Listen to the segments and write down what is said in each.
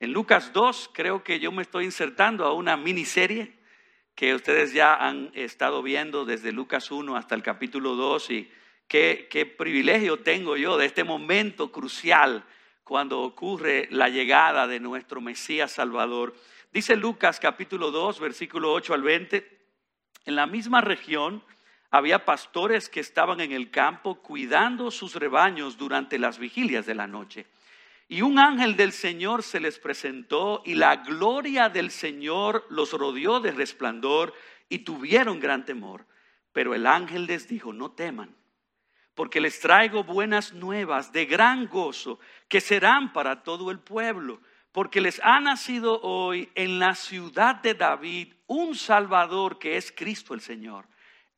En Lucas 2 creo que yo me estoy insertando a una miniserie que ustedes ya han estado viendo desde Lucas 1 hasta el capítulo 2 y qué, privilegio tengo yo de este momento crucial cuando ocurre la llegada de nuestro Mesías Salvador. Dice Lucas capítulo 2, versículo 8 al 20, en la misma región había pastores que estaban en el campo cuidando sus rebaños durante las vigilias de la noche. Y un ángel del Señor se les presentó y la gloria del Señor los rodeó de resplandor y tuvieron gran temor. Pero el ángel les dijo, no teman, porque les traigo buenas nuevas de gran gozo que serán para todo el pueblo, porque les ha nacido hoy en la ciudad de David un Salvador que es Cristo el Señor.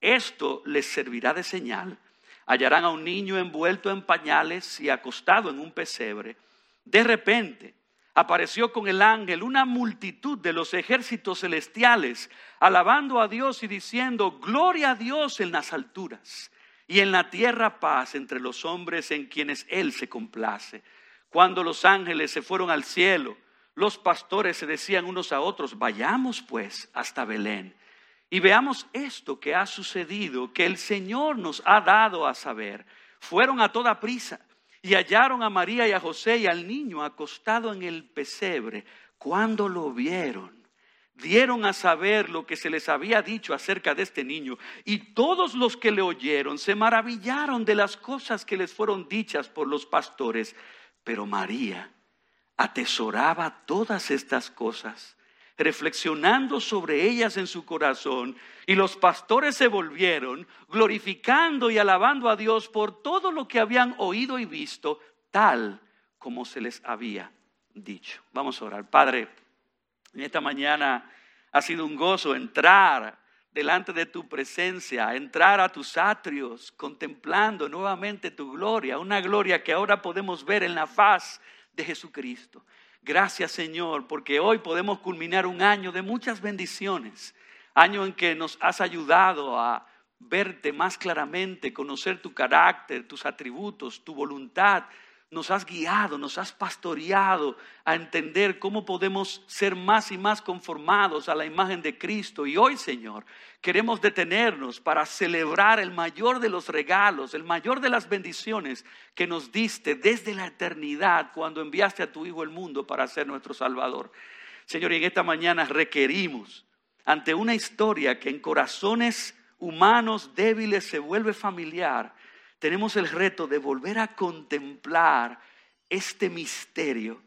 Esto les servirá de señal. Hallarán a un niño envuelto en pañales y acostado en un pesebre. De repente apareció con el ángel una multitud de los ejércitos celestiales, alabando a Dios y diciendo, Gloria a Dios en las alturas y en la tierra paz entre los hombres en quienes Él se complace. Cuando los ángeles se fueron al cielo, los pastores se decían unos a otros, vayamos pues hasta Belén y veamos esto que ha sucedido, que el Señor nos ha dado a saber. Fueron a toda prisa y hallaron a María y a José y al niño acostado en el pesebre. Cuando lo vieron, dieron a saber lo que se les había dicho acerca de este niño. Y todos los que le oyeron se maravillaron de las cosas que les fueron dichas por los pastores. Pero María atesoraba todas estas cosas reflexionando sobre ellas en su corazón, y los pastores se volvieron, glorificando y alabando a Dios por todo lo que habían oído y visto, tal como se les había dicho. Vamos a orar. Padre, en esta mañana ha sido un gozo entrar delante de tu presencia, entrar a tus atrios, contemplando nuevamente tu gloria, una gloria que ahora podemos ver en la faz de Jesucristo. Gracias Señor, porque hoy podemos culminar un año de muchas bendiciones, año en que nos has ayudado a verte más claramente, conocer tu carácter, tus atributos, tu voluntad, nos has guiado, nos has pastoreado a entender cómo podemos ser más y más conformados a la imagen de Cristo. Y hoy, Señor, queremos detenernos para celebrar el mayor de los regalos, el mayor de las bendiciones que nos diste desde la eternidad cuando enviaste a tu Hijo al mundo para ser nuestro Salvador. Señor, y en esta mañana requerimos, ante una historia que en corazones humanos débiles se vuelve familiar, tenemos el reto de volver a contemplar este misterio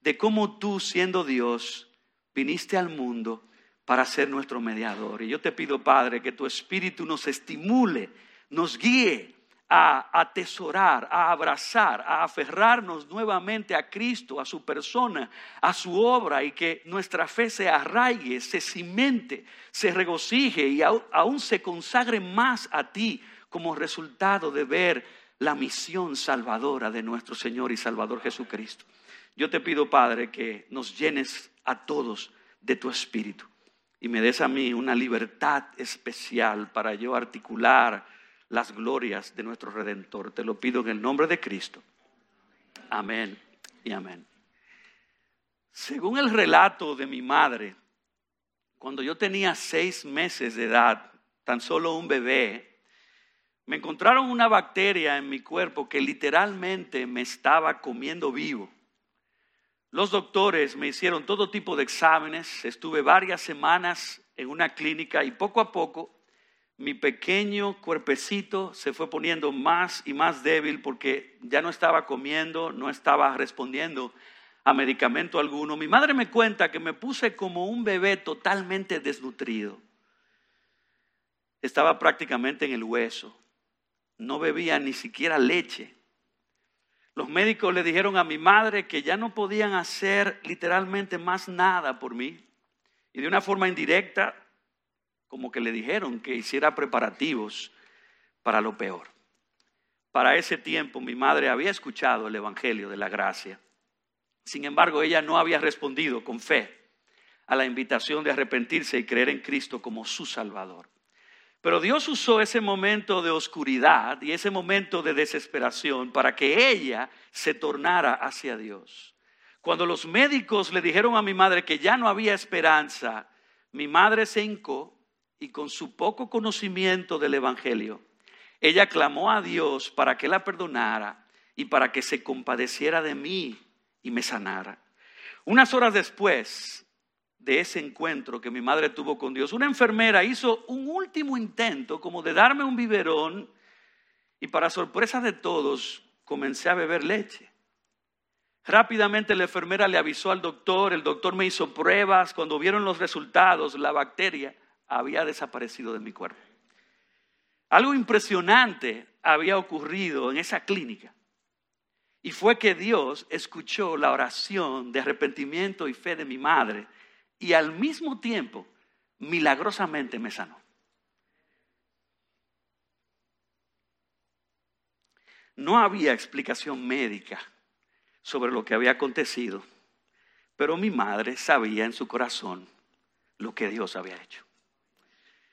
de cómo tú, siendo Dios, viniste al mundo para ser nuestro mediador. Y yo te pido, Padre, que tu Espíritu nos estimule, nos guíe a atesorar, a abrazar, a aferrarnos nuevamente a Cristo, a su persona, a su obra y que nuestra fe se arraigue, se cimente, se regocije y aún se consagre más a ti como resultado de ver la misión salvadora de nuestro Señor y Salvador Jesucristo. Yo te pido, Padre, que nos llenes a todos de tu espíritu y me des a mí una libertad especial para yo articular las glorias de nuestro Redentor. Te lo pido en el nombre de Cristo. Amén y amén. Según el relato de mi madre, cuando yo tenía seis meses de edad, tan solo un bebé, me encontraron una bacteria en mi cuerpo que literalmente me estaba comiendo vivo. Los doctores me hicieron todo tipo de exámenes, estuve varias semanas en una clínica y poco a poco mi pequeño cuerpecito se fue poniendo más y más débil porque ya no estaba comiendo, no estaba respondiendo a medicamento alguno. Mi madre me cuenta que me puse como un bebé totalmente desnutrido. Estaba prácticamente en el hueso no bebía ni siquiera leche. Los médicos le dijeron a mi madre que ya no podían hacer literalmente más nada por mí. Y de una forma indirecta, como que le dijeron que hiciera preparativos para lo peor. Para ese tiempo mi madre había escuchado el Evangelio de la Gracia. Sin embargo, ella no había respondido con fe a la invitación de arrepentirse y creer en Cristo como su Salvador. Pero Dios usó ese momento de oscuridad y ese momento de desesperación para que ella se tornara hacia Dios. Cuando los médicos le dijeron a mi madre que ya no había esperanza, mi madre se hincó y con su poco conocimiento del Evangelio, ella clamó a Dios para que la perdonara y para que se compadeciera de mí y me sanara. Unas horas después de ese encuentro que mi madre tuvo con Dios, una enfermera hizo un último intento como de darme un biberón y para sorpresa de todos comencé a beber leche. Rápidamente la enfermera le avisó al doctor, el doctor me hizo pruebas, cuando vieron los resultados, la bacteria había desaparecido de mi cuerpo. Algo impresionante había ocurrido en esa clínica. Y fue que Dios escuchó la oración de arrepentimiento y fe de mi madre y al mismo tiempo milagrosamente me sanó. No había explicación médica sobre lo que había acontecido, pero mi madre sabía en su corazón lo que Dios había hecho.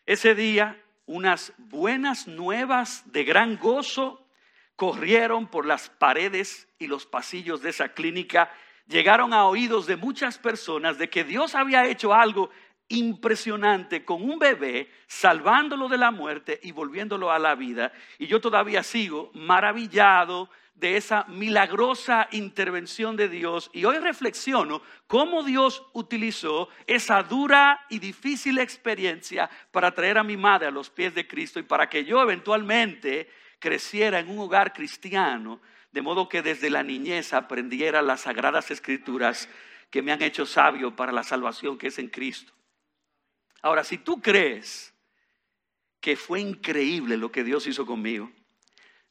Ese día, unas buenas nuevas de gran gozo corrieron por las paredes y los pasillos de esa clínica, llegaron a oídos de muchas personas de que Dios había hecho algo impresionante con un bebé, salvándolo de la muerte y volviéndolo a la vida. Y yo todavía sigo maravillado de esa milagrosa intervención de Dios y hoy reflexiono cómo Dios utilizó esa dura y difícil experiencia para traer a mi madre a los pies de Cristo y para que yo eventualmente creciera en un hogar cristiano, de modo que desde la niñez aprendiera las sagradas escrituras que me han hecho sabio para la salvación que es en Cristo. Ahora, si tú crees que fue increíble lo que Dios hizo conmigo,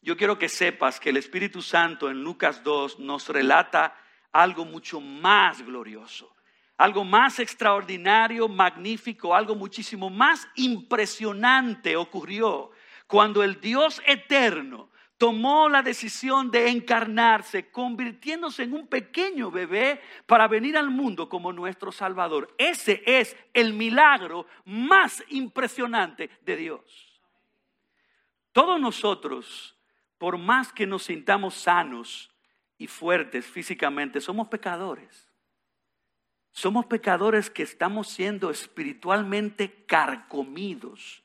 yo quiero que sepas que el Espíritu Santo en Lucas 2 nos relata algo mucho más glorioso, algo más extraordinario, magnífico, algo muchísimo más impresionante ocurrió cuando el Dios eterno tomó la decisión de encarnarse, convirtiéndose en un pequeño bebé para venir al mundo como nuestro Salvador. Ese es el milagro más impresionante de Dios. Todos nosotros por más que nos sintamos sanos y fuertes físicamente, somos pecadores. Somos pecadores que estamos siendo espiritualmente carcomidos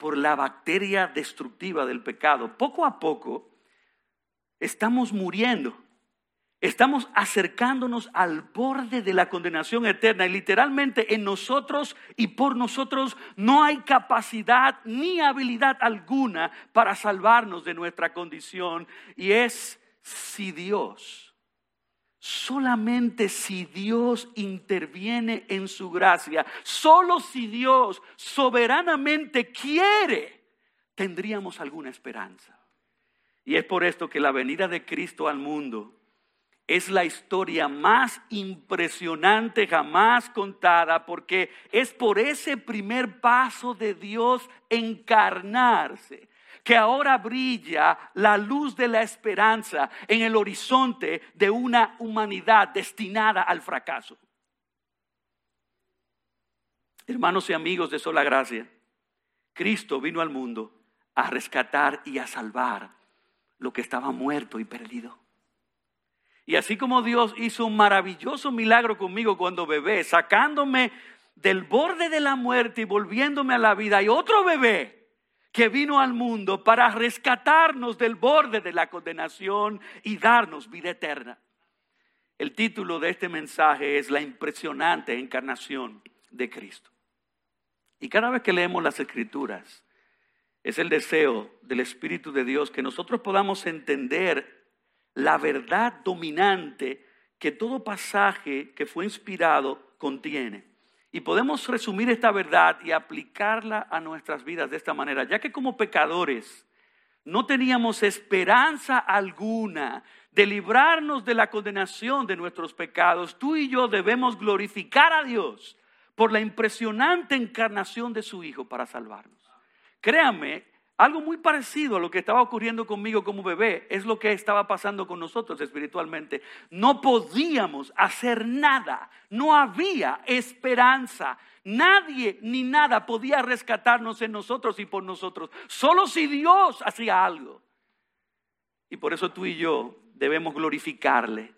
por la bacteria destructiva del pecado. Poco a poco estamos muriendo Estamos acercándonos al borde de la condenación eterna y literalmente en nosotros y por nosotros no hay capacidad ni habilidad alguna para salvarnos de nuestra condición y es si Dios, solamente si Dios interviene en su gracia, solo si Dios soberanamente quiere, tendríamos alguna esperanza. Y es por esto que la venida de Cristo al mundo es la historia más impresionante jamás contada porque es por ese primer paso de Dios encarnarse que ahora brilla la luz de la esperanza en el horizonte de una humanidad destinada al fracaso. Hermanos y amigos de sola gracia, Cristo vino al mundo a rescatar y a salvar lo que estaba muerto y perdido. Y así como Dios hizo un maravilloso milagro conmigo cuando bebé, sacándome del borde de la muerte y volviéndome a la vida, hay otro bebé que vino al mundo para rescatarnos del borde de la condenación y darnos vida eterna. El título de este mensaje es La impresionante encarnación de Cristo. Y cada vez que leemos las escrituras, es el deseo del Espíritu de Dios que nosotros podamos entender la verdad dominante que todo pasaje que fue inspirado contiene. Y podemos resumir esta verdad y aplicarla a nuestras vidas de esta manera, ya que como pecadores no teníamos esperanza alguna de librarnos de la condenación de nuestros pecados, tú y yo debemos glorificar a Dios por la impresionante encarnación de su Hijo para salvarnos. Créame algo muy parecido a lo que estaba ocurriendo conmigo como bebé es lo que estaba pasando con nosotros espiritualmente. No podíamos hacer nada, no había esperanza. Nadie ni nada podía rescatarnos en nosotros y por nosotros, solo si Dios hacía algo. Y por eso tú y yo debemos glorificarle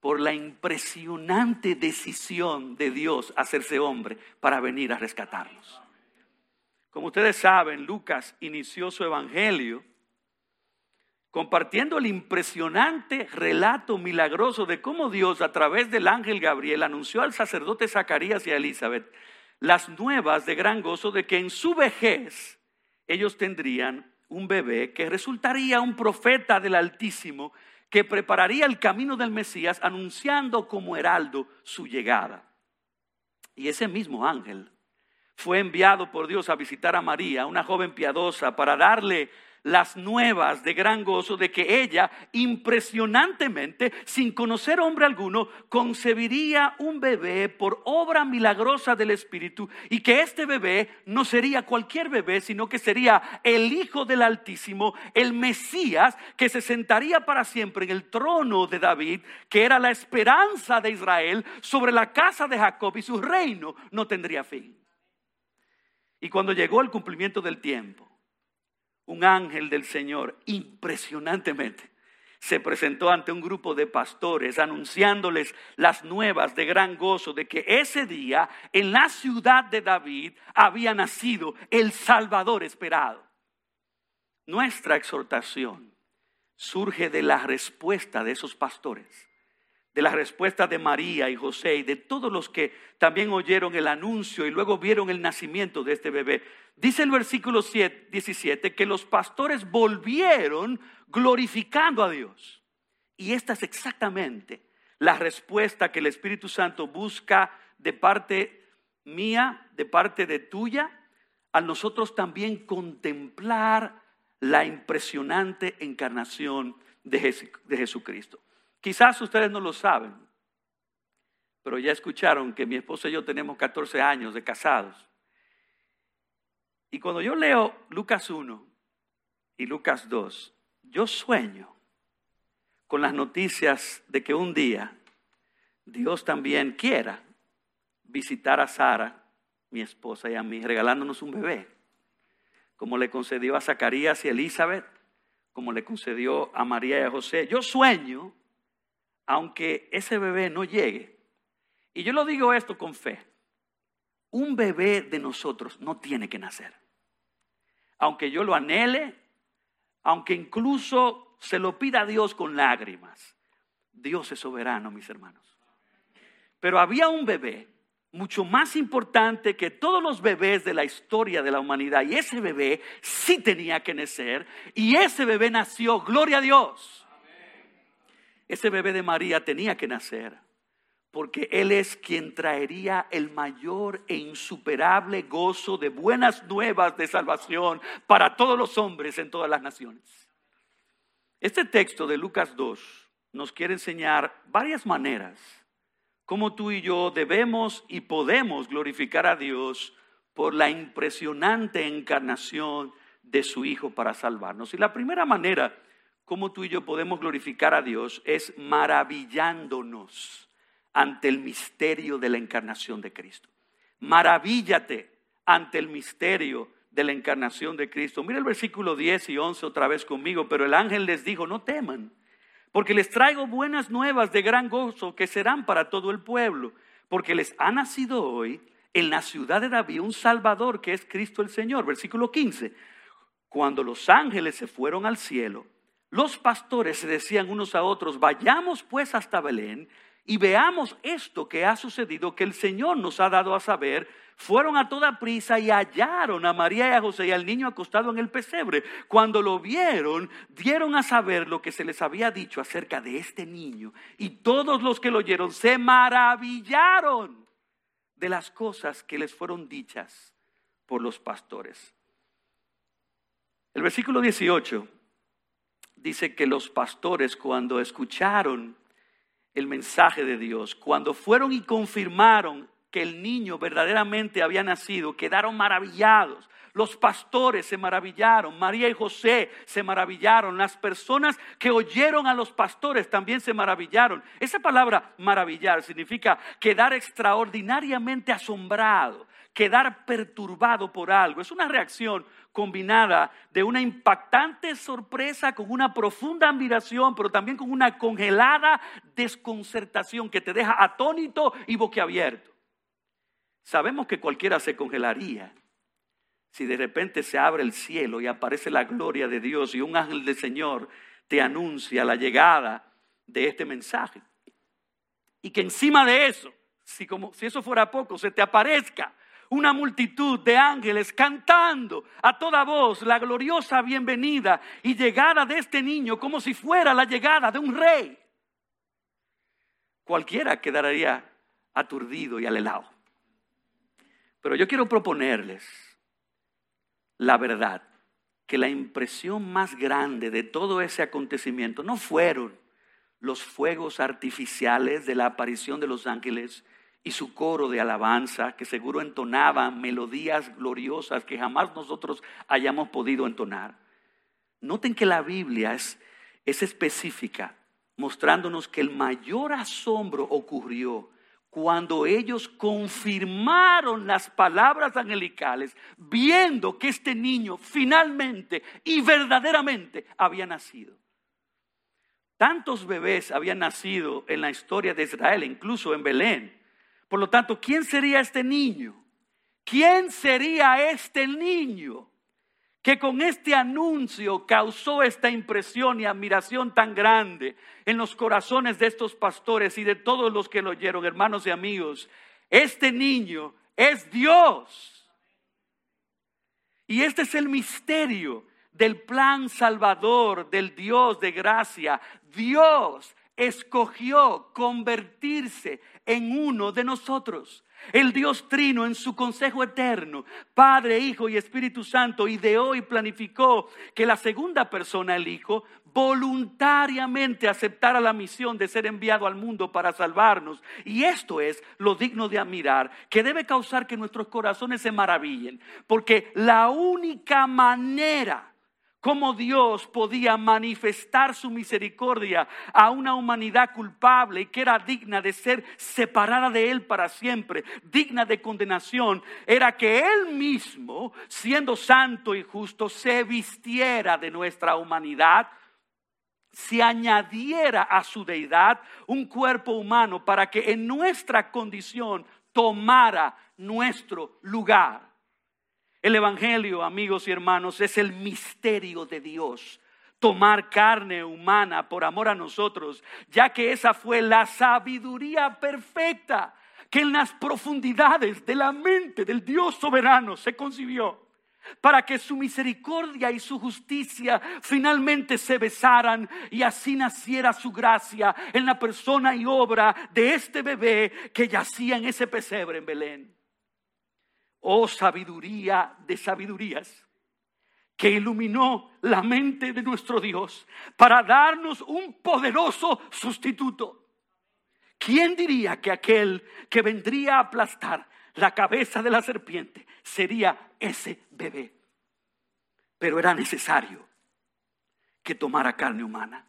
por la impresionante decisión de Dios hacerse hombre para venir a rescatarnos. Como ustedes saben, Lucas inició su evangelio compartiendo el impresionante relato milagroso de cómo Dios a través del ángel Gabriel anunció al sacerdote Zacarías y a Elizabeth las nuevas de gran gozo de que en su vejez ellos tendrían un bebé que resultaría un profeta del Altísimo que prepararía el camino del Mesías anunciando como heraldo su llegada. Y ese mismo ángel fue enviado por Dios a visitar a María, una joven piadosa, para darle las nuevas de gran gozo de que ella, impresionantemente, sin conocer hombre alguno, concebiría un bebé por obra milagrosa del Espíritu y que este bebé no sería cualquier bebé, sino que sería el Hijo del Altísimo, el Mesías, que se sentaría para siempre en el trono de David, que era la esperanza de Israel sobre la casa de Jacob y su reino no tendría fin. Y cuando llegó el cumplimiento del tiempo, un ángel del Señor, impresionantemente, se presentó ante un grupo de pastores anunciándoles las nuevas de gran gozo de que ese día en la ciudad de David había nacido el Salvador esperado. Nuestra exhortación surge de la respuesta de esos pastores de la respuesta de María y José y de todos los que también oyeron el anuncio y luego vieron el nacimiento de este bebé. Dice el versículo 17 que los pastores volvieron glorificando a Dios. Y esta es exactamente la respuesta que el Espíritu Santo busca de parte mía, de parte de tuya, a nosotros también contemplar la impresionante encarnación de Jesucristo. Quizás ustedes no lo saben, pero ya escucharon que mi esposa y yo tenemos 14 años de casados. Y cuando yo leo Lucas 1 y Lucas 2, yo sueño con las noticias de que un día Dios también quiera visitar a Sara, mi esposa y a mí, regalándonos un bebé, como le concedió a Zacarías y Elizabeth, como le concedió a María y a José. Yo sueño aunque ese bebé no llegue, y yo lo digo esto con fe, un bebé de nosotros no tiene que nacer. Aunque yo lo anhele, aunque incluso se lo pida a Dios con lágrimas, Dios es soberano, mis hermanos. Pero había un bebé mucho más importante que todos los bebés de la historia de la humanidad. Y ese bebé sí tenía que nacer. Y ese bebé nació, gloria a Dios. Ese bebé de María tenía que nacer, porque Él es quien traería el mayor e insuperable gozo de buenas nuevas de salvación para todos los hombres en todas las naciones. Este texto de Lucas 2 nos quiere enseñar varias maneras cómo tú y yo debemos y podemos glorificar a Dios por la impresionante encarnación de su Hijo para salvarnos. Y la primera manera cómo tú y yo podemos glorificar a Dios es maravillándonos ante el misterio de la encarnación de Cristo. Maravíllate ante el misterio de la encarnación de Cristo. Mira el versículo 10 y 11 otra vez conmigo, pero el ángel les dijo, no teman, porque les traigo buenas nuevas de gran gozo que serán para todo el pueblo, porque les ha nacido hoy en la ciudad de David un Salvador que es Cristo el Señor. Versículo 15, cuando los ángeles se fueron al cielo, los pastores se decían unos a otros, vayamos pues hasta Belén y veamos esto que ha sucedido, que el Señor nos ha dado a saber. Fueron a toda prisa y hallaron a María y a José y al niño acostado en el pesebre. Cuando lo vieron, dieron a saber lo que se les había dicho acerca de este niño. Y todos los que lo oyeron se maravillaron de las cosas que les fueron dichas por los pastores. El versículo 18 dice que los pastores cuando escucharon el mensaje de Dios, cuando fueron y confirmaron que el niño verdaderamente había nacido, quedaron maravillados. Los pastores se maravillaron, María y José se maravillaron, las personas que oyeron a los pastores también se maravillaron. Esa palabra maravillar significa quedar extraordinariamente asombrado, quedar perturbado por algo. Es una reacción combinada de una impactante sorpresa con una profunda admiración, pero también con una congelada desconcertación que te deja atónito y boquiabierto. Sabemos que cualquiera se congelaría si de repente se abre el cielo y aparece la gloria de Dios y un ángel del Señor te anuncia la llegada de este mensaje. Y que encima de eso, si, como, si eso fuera poco, se te aparezca una multitud de ángeles cantando a toda voz la gloriosa bienvenida y llegada de este niño como si fuera la llegada de un rey. Cualquiera quedaría aturdido y alelado. Pero yo quiero proponerles la verdad, que la impresión más grande de todo ese acontecimiento no fueron los fuegos artificiales de la aparición de los ángeles y su coro de alabanza, que seguro entonaban melodías gloriosas que jamás nosotros hayamos podido entonar. Noten que la Biblia es, es específica, mostrándonos que el mayor asombro ocurrió cuando ellos confirmaron las palabras angelicales, viendo que este niño finalmente y verdaderamente había nacido. Tantos bebés habían nacido en la historia de Israel, incluso en Belén. Por lo tanto, ¿quién sería este niño? ¿Quién sería este niño? que con este anuncio causó esta impresión y admiración tan grande en los corazones de estos pastores y de todos los que lo oyeron, hermanos y amigos. Este niño es Dios. Y este es el misterio del plan salvador del Dios de gracia. Dios escogió convertirse en uno de nosotros. El Dios Trino en su consejo eterno, Padre, Hijo y Espíritu Santo, ideó y planificó que la segunda persona, el Hijo, voluntariamente aceptara la misión de ser enviado al mundo para salvarnos. Y esto es lo digno de admirar, que debe causar que nuestros corazones se maravillen, porque la única manera cómo Dios podía manifestar su misericordia a una humanidad culpable y que era digna de ser separada de Él para siempre, digna de condenación, era que Él mismo, siendo santo y justo, se vistiera de nuestra humanidad, se añadiera a su deidad un cuerpo humano para que en nuestra condición tomara nuestro lugar. El Evangelio, amigos y hermanos, es el misterio de Dios. Tomar carne humana por amor a nosotros, ya que esa fue la sabiduría perfecta que en las profundidades de la mente del Dios soberano se concibió para que su misericordia y su justicia finalmente se besaran y así naciera su gracia en la persona y obra de este bebé que yacía en ese pesebre en Belén. Oh sabiduría de sabidurías, que iluminó la mente de nuestro Dios para darnos un poderoso sustituto. ¿Quién diría que aquel que vendría a aplastar la cabeza de la serpiente sería ese bebé? Pero era necesario que tomara carne humana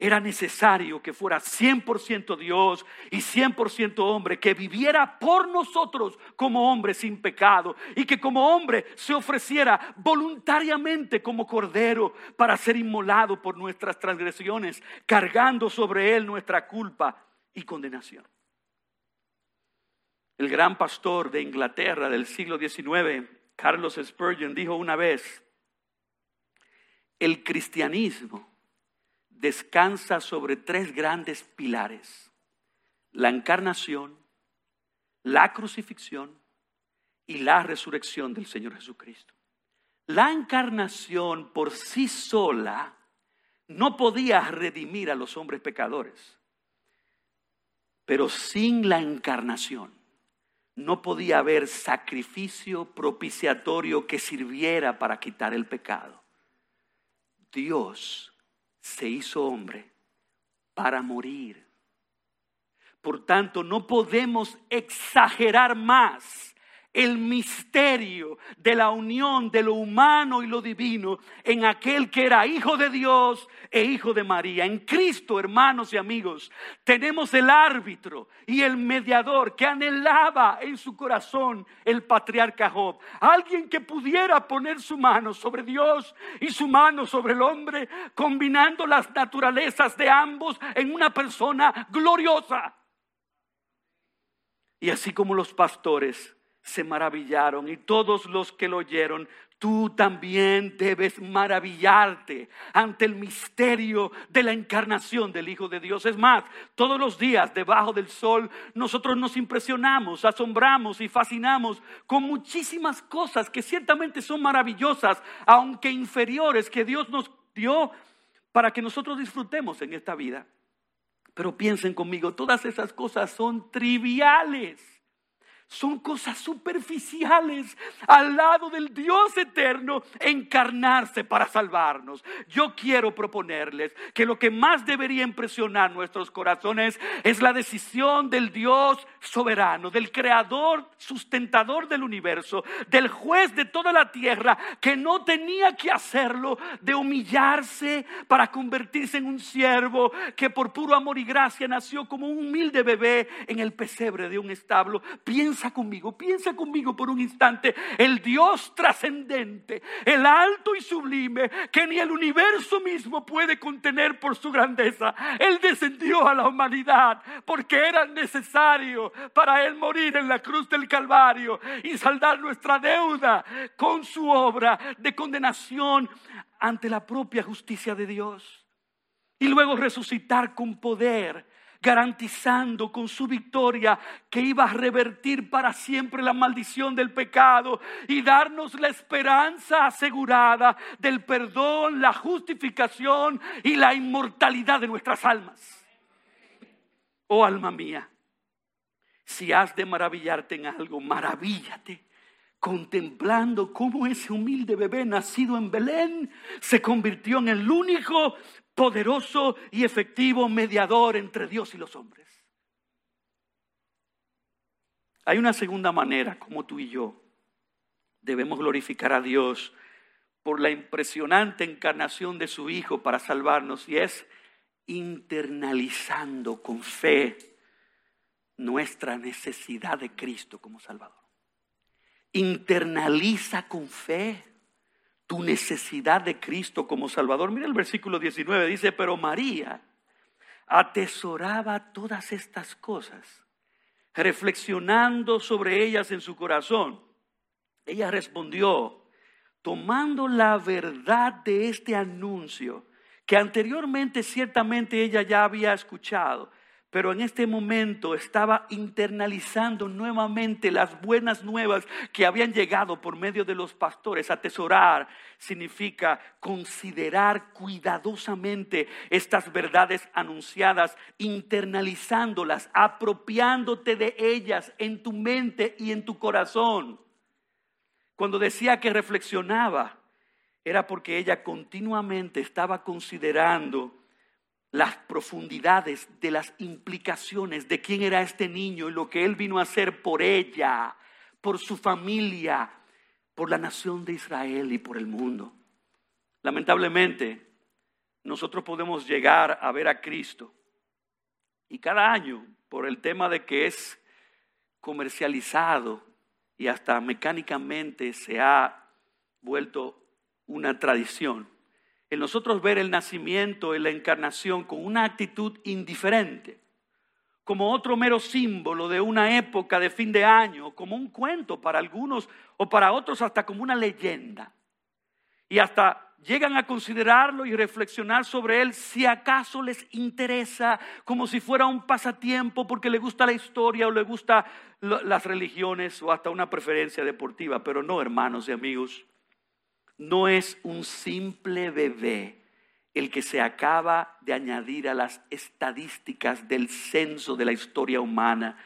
era necesario que fuera 100% Dios y 100% hombre, que viviera por nosotros como hombre sin pecado y que como hombre se ofreciera voluntariamente como cordero para ser inmolado por nuestras transgresiones, cargando sobre él nuestra culpa y condenación. El gran pastor de Inglaterra del siglo XIX, Carlos Spurgeon, dijo una vez, el cristianismo descansa sobre tres grandes pilares. La encarnación, la crucifixión y la resurrección del Señor Jesucristo. La encarnación por sí sola no podía redimir a los hombres pecadores, pero sin la encarnación no podía haber sacrificio propiciatorio que sirviera para quitar el pecado. Dios se hizo hombre para morir. Por tanto, no podemos exagerar más el misterio de la unión de lo humano y lo divino en aquel que era hijo de Dios e hijo de María. En Cristo, hermanos y amigos, tenemos el árbitro y el mediador que anhelaba en su corazón el patriarca Job. Alguien que pudiera poner su mano sobre Dios y su mano sobre el hombre, combinando las naturalezas de ambos en una persona gloriosa. Y así como los pastores se maravillaron y todos los que lo oyeron, tú también debes maravillarte ante el misterio de la encarnación del Hijo de Dios. Es más, todos los días debajo del sol nosotros nos impresionamos, asombramos y fascinamos con muchísimas cosas que ciertamente son maravillosas, aunque inferiores, que Dios nos dio para que nosotros disfrutemos en esta vida. Pero piensen conmigo, todas esas cosas son triviales son cosas superficiales al lado del Dios eterno encarnarse para salvarnos. Yo quiero proponerles que lo que más debería impresionar nuestros corazones es la decisión del Dios soberano, del creador, sustentador del universo, del juez de toda la tierra, que no tenía que hacerlo, de humillarse para convertirse en un siervo que por puro amor y gracia nació como un humilde bebé en el pesebre de un establo. Piensa Piensa conmigo, piensa conmigo por un instante. El Dios trascendente, el alto y sublime, que ni el universo mismo puede contener por su grandeza. Él descendió a la humanidad porque era necesario para Él morir en la cruz del Calvario y saldar nuestra deuda con su obra de condenación ante la propia justicia de Dios. Y luego resucitar con poder garantizando con su victoria que iba a revertir para siempre la maldición del pecado y darnos la esperanza asegurada del perdón, la justificación y la inmortalidad de nuestras almas. Oh alma mía, si has de maravillarte en algo, maravíllate contemplando cómo ese humilde bebé nacido en Belén se convirtió en el único poderoso y efectivo mediador entre Dios y los hombres. Hay una segunda manera como tú y yo debemos glorificar a Dios por la impresionante encarnación de su Hijo para salvarnos y es internalizando con fe nuestra necesidad de Cristo como Salvador. Internaliza con fe tu necesidad de Cristo como Salvador. Mira el versículo 19, dice, pero María atesoraba todas estas cosas, reflexionando sobre ellas en su corazón. Ella respondió, tomando la verdad de este anuncio, que anteriormente ciertamente ella ya había escuchado, pero en este momento estaba internalizando nuevamente las buenas nuevas que habían llegado por medio de los pastores. Atesorar significa considerar cuidadosamente estas verdades anunciadas, internalizándolas, apropiándote de ellas en tu mente y en tu corazón. Cuando decía que reflexionaba, era porque ella continuamente estaba considerando las profundidades de las implicaciones de quién era este niño y lo que él vino a hacer por ella, por su familia, por la nación de Israel y por el mundo. Lamentablemente, nosotros podemos llegar a ver a Cristo y cada año, por el tema de que es comercializado y hasta mecánicamente se ha vuelto una tradición, en nosotros ver el nacimiento y la encarnación con una actitud indiferente, como otro mero símbolo de una época de fin de año, como un cuento para algunos o para otros hasta como una leyenda. Y hasta llegan a considerarlo y reflexionar sobre él si acaso les interesa como si fuera un pasatiempo porque le gusta la historia o le gusta las religiones o hasta una preferencia deportiva, pero no, hermanos y amigos no es un simple bebé el que se acaba de añadir a las estadísticas del censo de la historia humana.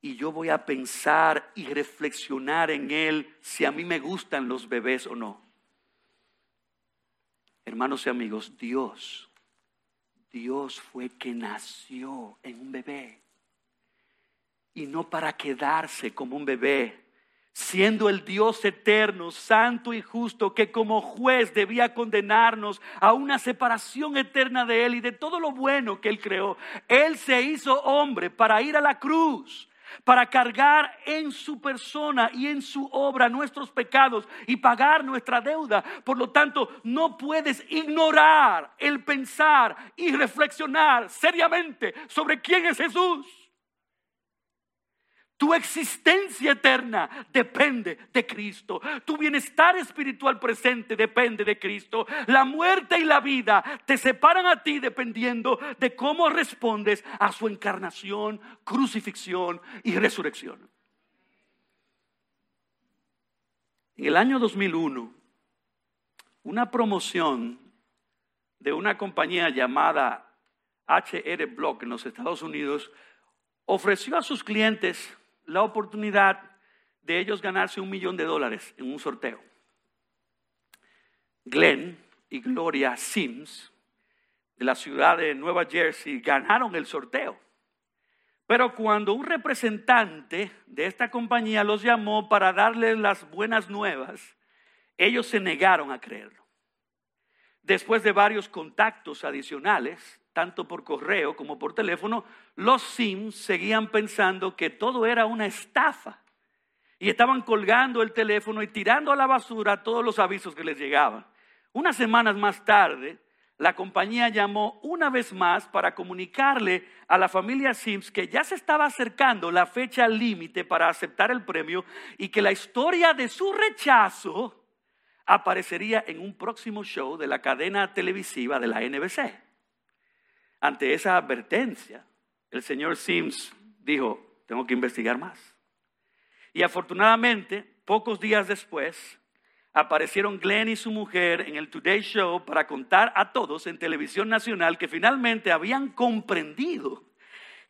Y yo voy a pensar y reflexionar en él si a mí me gustan los bebés o no. Hermanos y amigos, Dios, Dios fue que nació en un bebé. y no para quedarse como un bebé, siendo el Dios eterno, santo y justo, que como juez debía condenarnos a una separación eterna de Él y de todo lo bueno que Él creó. Él se hizo hombre para ir a la cruz para cargar en su persona y en su obra nuestros pecados y pagar nuestra deuda. Por lo tanto, no puedes ignorar el pensar y reflexionar seriamente sobre quién es Jesús. Tu existencia eterna depende de Cristo. Tu bienestar espiritual presente depende de Cristo. La muerte y la vida te separan a ti dependiendo de cómo respondes a su encarnación, crucifixión y resurrección. En el año 2001, una promoción de una compañía llamada HR Block en los Estados Unidos ofreció a sus clientes la oportunidad de ellos ganarse un millón de dólares en un sorteo. Glenn y Gloria Sims de la ciudad de Nueva Jersey ganaron el sorteo. Pero cuando un representante de esta compañía los llamó para darles las buenas nuevas, ellos se negaron a creerlo. Después de varios contactos adicionales, tanto por correo como por teléfono, los Sims seguían pensando que todo era una estafa. Y estaban colgando el teléfono y tirando a la basura todos los avisos que les llegaban. Unas semanas más tarde, la compañía llamó una vez más para comunicarle a la familia Sims que ya se estaba acercando la fecha límite para aceptar el premio y que la historia de su rechazo aparecería en un próximo show de la cadena televisiva de la NBC. Ante esa advertencia, el señor Sims dijo, tengo que investigar más. Y afortunadamente, pocos días después, aparecieron Glenn y su mujer en el Today Show para contar a todos en televisión nacional que finalmente habían comprendido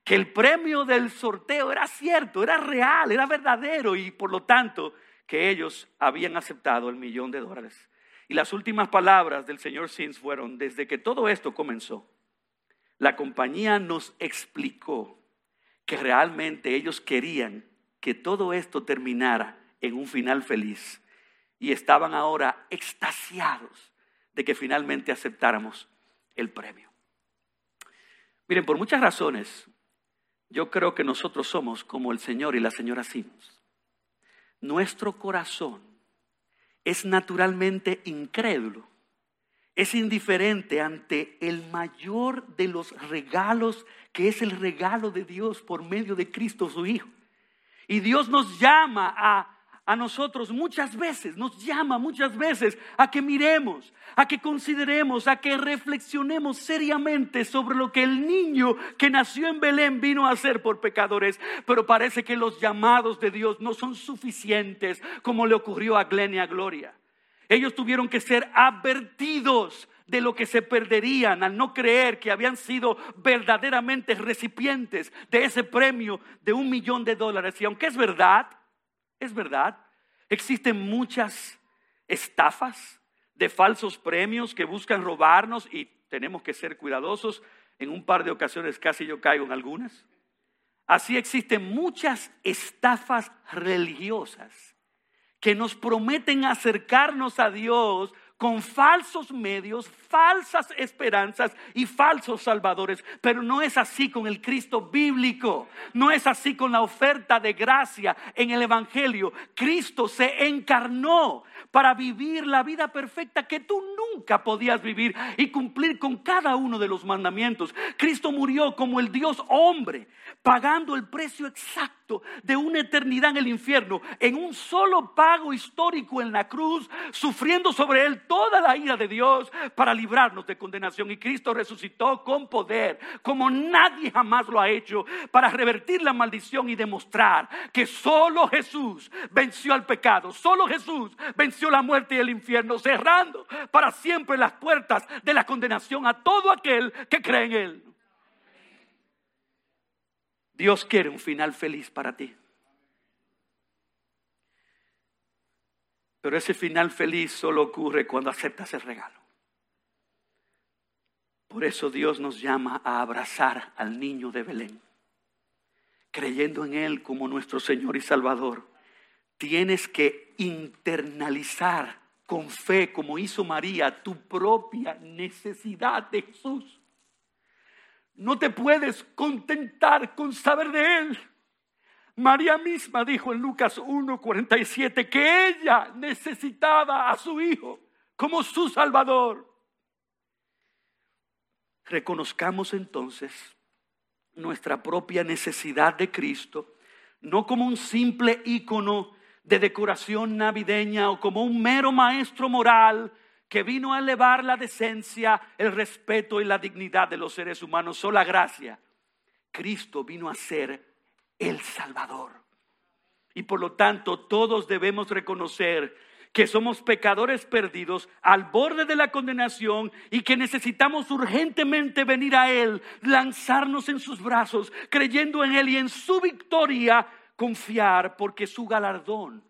que el premio del sorteo era cierto, era real, era verdadero y por lo tanto que ellos habían aceptado el millón de dólares. Y las últimas palabras del señor Sims fueron, desde que todo esto comenzó, la compañía nos explicó que realmente ellos querían que todo esto terminara en un final feliz y estaban ahora extasiados de que finalmente aceptáramos el premio. Miren, por muchas razones, yo creo que nosotros somos como el Señor y la señora Sims. Nuestro corazón es naturalmente incrédulo es indiferente ante el mayor de los regalos, que es el regalo de Dios por medio de Cristo su Hijo. Y Dios nos llama a, a nosotros muchas veces, nos llama muchas veces a que miremos, a que consideremos, a que reflexionemos seriamente sobre lo que el niño que nació en Belén vino a hacer por pecadores. Pero parece que los llamados de Dios no son suficientes como le ocurrió a Glenn y a Gloria. Ellos tuvieron que ser advertidos de lo que se perderían al no creer que habían sido verdaderamente recipientes de ese premio de un millón de dólares. Y aunque es verdad, es verdad, existen muchas estafas de falsos premios que buscan robarnos y tenemos que ser cuidadosos. En un par de ocasiones casi yo caigo en algunas. Así existen muchas estafas religiosas que nos prometen acercarnos a Dios con falsos medios, falsas esperanzas y falsos salvadores. Pero no es así con el Cristo bíblico, no es así con la oferta de gracia en el Evangelio. Cristo se encarnó para vivir la vida perfecta que tú nunca podías vivir y cumplir con cada uno de los mandamientos. Cristo murió como el Dios hombre, pagando el precio exacto de una eternidad en el infierno, en un solo pago histórico en la cruz, sufriendo sobre él toda la ira de Dios para librarnos de condenación. Y Cristo resucitó con poder, como nadie jamás lo ha hecho, para revertir la maldición y demostrar que solo Jesús venció al pecado, solo Jesús venció la muerte y el infierno, cerrando para siempre las puertas de la condenación a todo aquel que cree en Él. Dios quiere un final feliz para ti. Pero ese final feliz solo ocurre cuando aceptas el regalo. Por eso Dios nos llama a abrazar al niño de Belén, creyendo en Él como nuestro Señor y Salvador, tienes que internalizar con fe, como hizo María, tu propia necesidad de Jesús. No te puedes contentar con saber de Él. María misma dijo en Lucas 1:47 que ella necesitaba a su Hijo como su Salvador. Reconozcamos entonces nuestra propia necesidad de Cristo, no como un simple ícono de decoración navideña o como un mero maestro moral que vino a elevar la decencia, el respeto y la dignidad de los seres humanos, sola gracia. Cristo vino a ser el Salvador. Y por lo tanto todos debemos reconocer que somos pecadores perdidos al borde de la condenación y que necesitamos urgentemente venir a Él, lanzarnos en sus brazos, creyendo en Él y en su victoria, confiar porque su galardón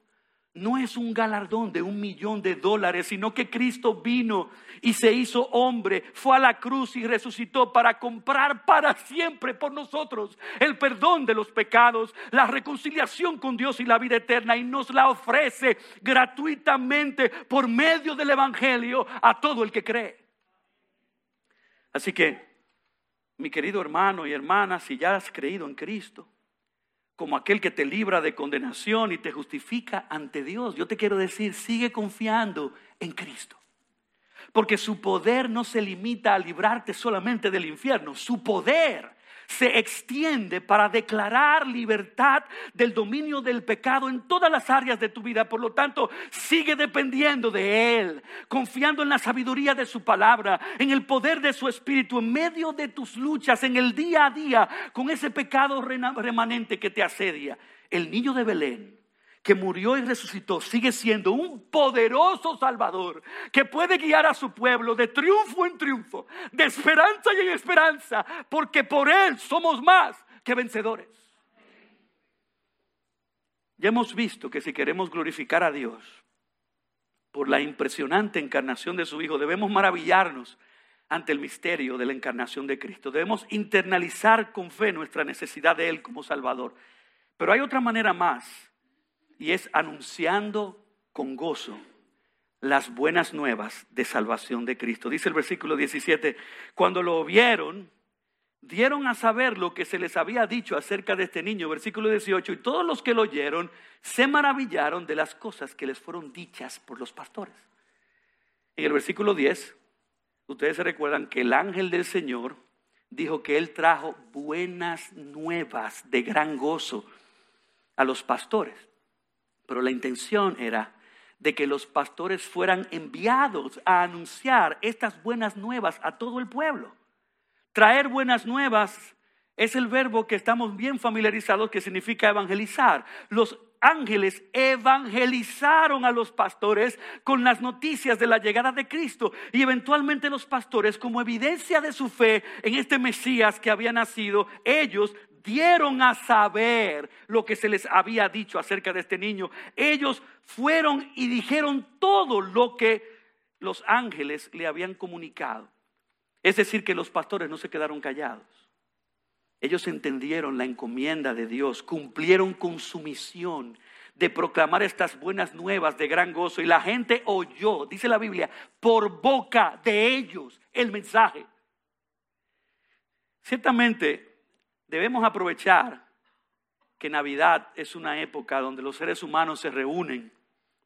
no es un galardón de un millón de dólares, sino que Cristo vino y se hizo hombre, fue a la cruz y resucitó para comprar para siempre por nosotros el perdón de los pecados, la reconciliación con Dios y la vida eterna y nos la ofrece gratuitamente por medio del Evangelio a todo el que cree. Así que, mi querido hermano y hermana, si ya has creído en Cristo, como aquel que te libra de condenación y te justifica ante Dios. Yo te quiero decir, sigue confiando en Cristo. Porque su poder no se limita a librarte solamente del infierno, su poder se extiende para declarar libertad del dominio del pecado en todas las áreas de tu vida. Por lo tanto, sigue dependiendo de Él, confiando en la sabiduría de su palabra, en el poder de su espíritu, en medio de tus luchas, en el día a día, con ese pecado remanente que te asedia. El niño de Belén que murió y resucitó, sigue siendo un poderoso Salvador que puede guiar a su pueblo de triunfo en triunfo, de esperanza y en esperanza, porque por Él somos más que vencedores. Ya hemos visto que si queremos glorificar a Dios por la impresionante encarnación de su Hijo, debemos maravillarnos ante el misterio de la encarnación de Cristo. Debemos internalizar con fe nuestra necesidad de Él como Salvador. Pero hay otra manera más y es anunciando con gozo las buenas nuevas de salvación de Cristo. Dice el versículo 17, cuando lo vieron, dieron a saber lo que se les había dicho acerca de este niño, versículo 18, y todos los que lo oyeron se maravillaron de las cosas que les fueron dichas por los pastores. En el versículo 10, ustedes se recuerdan que el ángel del Señor dijo que él trajo buenas nuevas de gran gozo a los pastores. Pero la intención era de que los pastores fueran enviados a anunciar estas buenas nuevas a todo el pueblo. Traer buenas nuevas es el verbo que estamos bien familiarizados que significa evangelizar. Los ángeles evangelizaron a los pastores con las noticias de la llegada de Cristo y eventualmente los pastores como evidencia de su fe en este Mesías que había nacido, ellos dieron a saber lo que se les había dicho acerca de este niño. Ellos fueron y dijeron todo lo que los ángeles le habían comunicado. Es decir, que los pastores no se quedaron callados. Ellos entendieron la encomienda de Dios, cumplieron con su misión de proclamar estas buenas nuevas de gran gozo. Y la gente oyó, dice la Biblia, por boca de ellos el mensaje. Ciertamente, debemos aprovechar que Navidad es una época donde los seres humanos se reúnen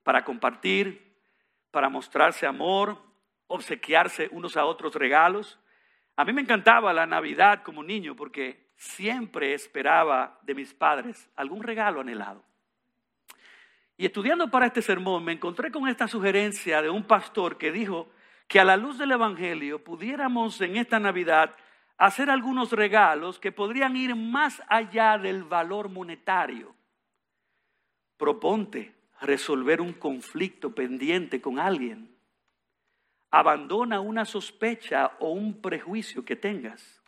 para compartir, para mostrarse amor, obsequiarse unos a otros regalos. A mí me encantaba la Navidad como niño porque siempre esperaba de mis padres algún regalo anhelado. Y estudiando para este sermón me encontré con esta sugerencia de un pastor que dijo que a la luz del Evangelio pudiéramos en esta Navidad hacer algunos regalos que podrían ir más allá del valor monetario. Proponte resolver un conflicto pendiente con alguien. Abandona una sospecha o un prejuicio que tengas.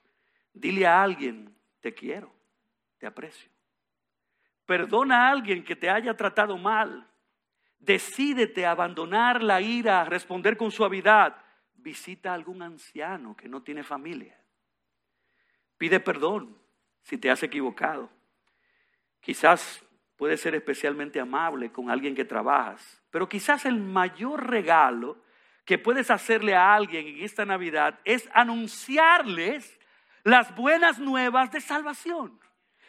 Dile a alguien, te quiero, te aprecio. Perdona a alguien que te haya tratado mal. Decídete a abandonar la ira, responder con suavidad. Visita a algún anciano que no tiene familia. Pide perdón si te has equivocado. Quizás puedes ser especialmente amable con alguien que trabajas, pero quizás el mayor regalo que puedes hacerle a alguien en esta Navidad es anunciarles las buenas nuevas de salvación.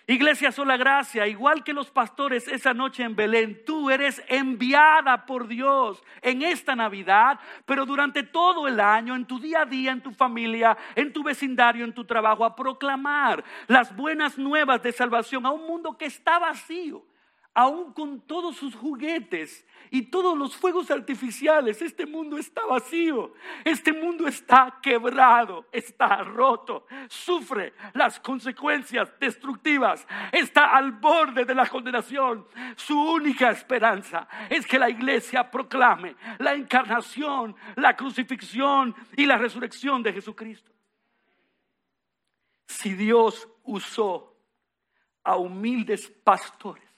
Iglesia Sola Gracia, igual que los pastores esa noche en Belén, tú eres enviada por Dios en esta Navidad, pero durante todo el año, en tu día a día, en tu familia, en tu vecindario, en tu trabajo, a proclamar las buenas nuevas de salvación a un mundo que está vacío aún con todos sus juguetes y todos los fuegos artificiales, este mundo está vacío, este mundo está quebrado, está roto, sufre las consecuencias destructivas, está al borde de la condenación. Su única esperanza es que la iglesia proclame la encarnación, la crucifixión y la resurrección de Jesucristo. Si Dios usó a humildes pastores,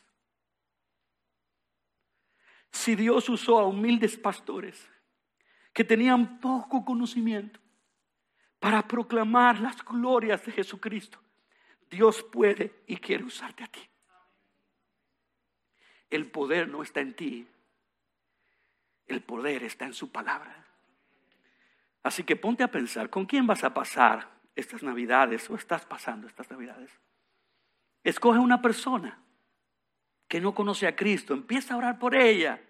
si Dios usó a humildes pastores que tenían poco conocimiento para proclamar las glorias de Jesucristo, Dios puede y quiere usarte a ti. El poder no está en ti, el poder está en su palabra. Así que ponte a pensar, ¿con quién vas a pasar estas navidades o estás pasando estas navidades? Escoge una persona que no conoce a Cristo, empieza a orar por ella.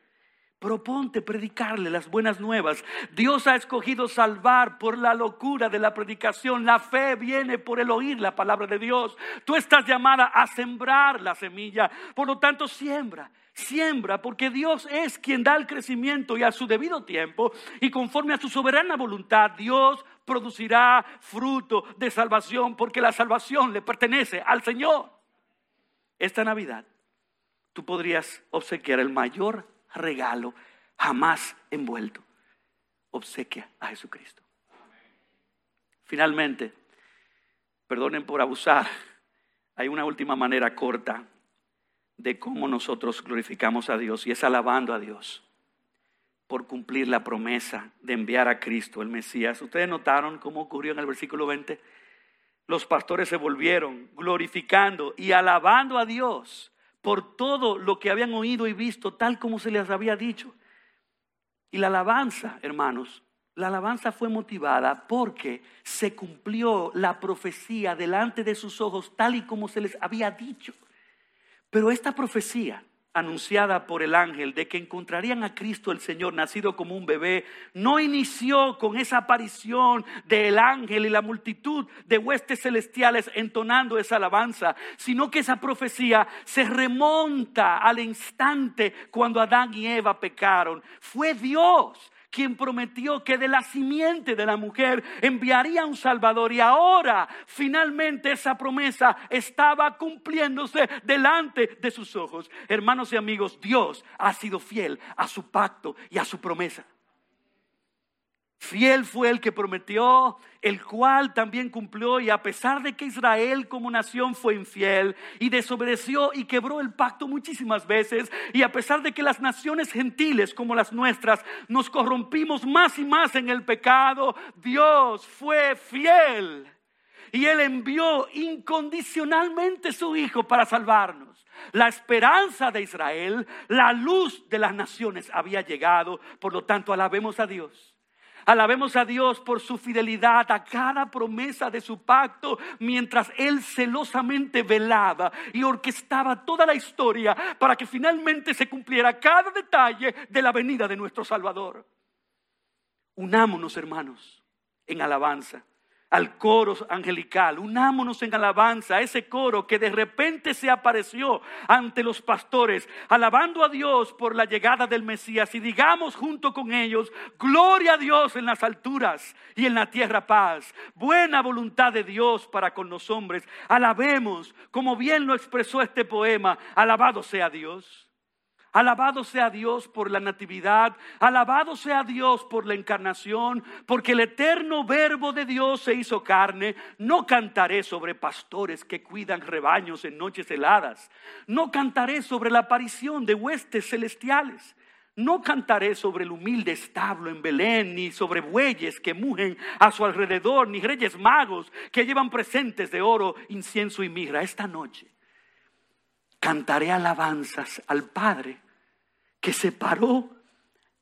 Proponte predicarle las buenas nuevas. Dios ha escogido salvar por la locura de la predicación. La fe viene por el oír la palabra de Dios. Tú estás llamada a sembrar la semilla. Por lo tanto, siembra, siembra, porque Dios es quien da el crecimiento y a su debido tiempo y conforme a su soberana voluntad, Dios producirá fruto de salvación, porque la salvación le pertenece al Señor. Esta Navidad, tú podrías obsequiar el mayor regalo jamás envuelto. Obsequia a Jesucristo. Finalmente, perdonen por abusar, hay una última manera corta de cómo nosotros glorificamos a Dios y es alabando a Dios por cumplir la promesa de enviar a Cristo, el Mesías. Ustedes notaron cómo ocurrió en el versículo 20. Los pastores se volvieron glorificando y alabando a Dios por todo lo que habían oído y visto, tal como se les había dicho. Y la alabanza, hermanos, la alabanza fue motivada porque se cumplió la profecía delante de sus ojos, tal y como se les había dicho. Pero esta profecía anunciada por el ángel de que encontrarían a Cristo el Señor nacido como un bebé, no inició con esa aparición del ángel y la multitud de huestes celestiales entonando esa alabanza, sino que esa profecía se remonta al instante cuando Adán y Eva pecaron. Fue Dios quien prometió que de la simiente de la mujer enviaría un Salvador. Y ahora finalmente esa promesa estaba cumpliéndose delante de sus ojos. Hermanos y amigos, Dios ha sido fiel a su pacto y a su promesa. Fiel fue el que prometió, el cual también cumplió, y a pesar de que Israel como nación fue infiel y desobedeció y quebró el pacto muchísimas veces, y a pesar de que las naciones gentiles como las nuestras nos corrompimos más y más en el pecado, Dios fue fiel. Y Él envió incondicionalmente su Hijo para salvarnos. La esperanza de Israel, la luz de las naciones había llegado, por lo tanto alabemos a Dios Alabemos a Dios por su fidelidad a cada promesa de su pacto mientras Él celosamente velaba y orquestaba toda la historia para que finalmente se cumpliera cada detalle de la venida de nuestro Salvador. Unámonos, hermanos, en alabanza al coro angelical, unámonos en alabanza a ese coro que de repente se apareció ante los pastores, alabando a Dios por la llegada del Mesías. Y digamos junto con ellos, gloria a Dios en las alturas y en la tierra paz, buena voluntad de Dios para con los hombres, alabemos como bien lo expresó este poema, alabado sea Dios. Alabado sea Dios por la natividad, alabado sea Dios por la encarnación, porque el eterno verbo de Dios se hizo carne. No cantaré sobre pastores que cuidan rebaños en noches heladas. No cantaré sobre la aparición de huestes celestiales. No cantaré sobre el humilde establo en Belén, ni sobre bueyes que mugen a su alrededor, ni reyes magos que llevan presentes de oro, incienso y mirra. Esta noche cantaré alabanzas al Padre que se paró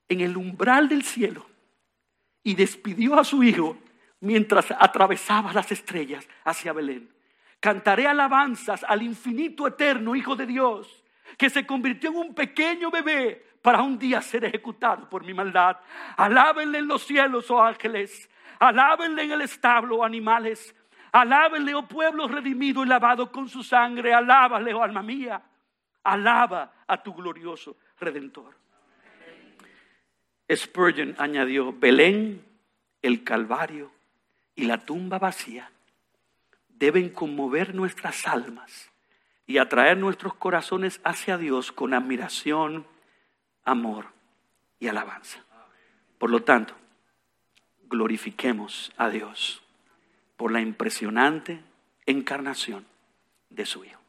en el umbral del cielo y despidió a su hijo mientras atravesaba las estrellas hacia Belén. Cantaré alabanzas al infinito eterno Hijo de Dios, que se convirtió en un pequeño bebé para un día ser ejecutado por mi maldad. Alábenle en los cielos, oh ángeles. Alábenle en el establo, oh animales. Alábenle, oh pueblo redimido y lavado con su sangre. Alábale, oh alma mía. Alaba a tu glorioso Redentor. Spurgeon añadió, Belén, el Calvario y la tumba vacía deben conmover nuestras almas y atraer nuestros corazones hacia Dios con admiración, amor y alabanza. Por lo tanto, glorifiquemos a Dios por la impresionante encarnación de su Hijo.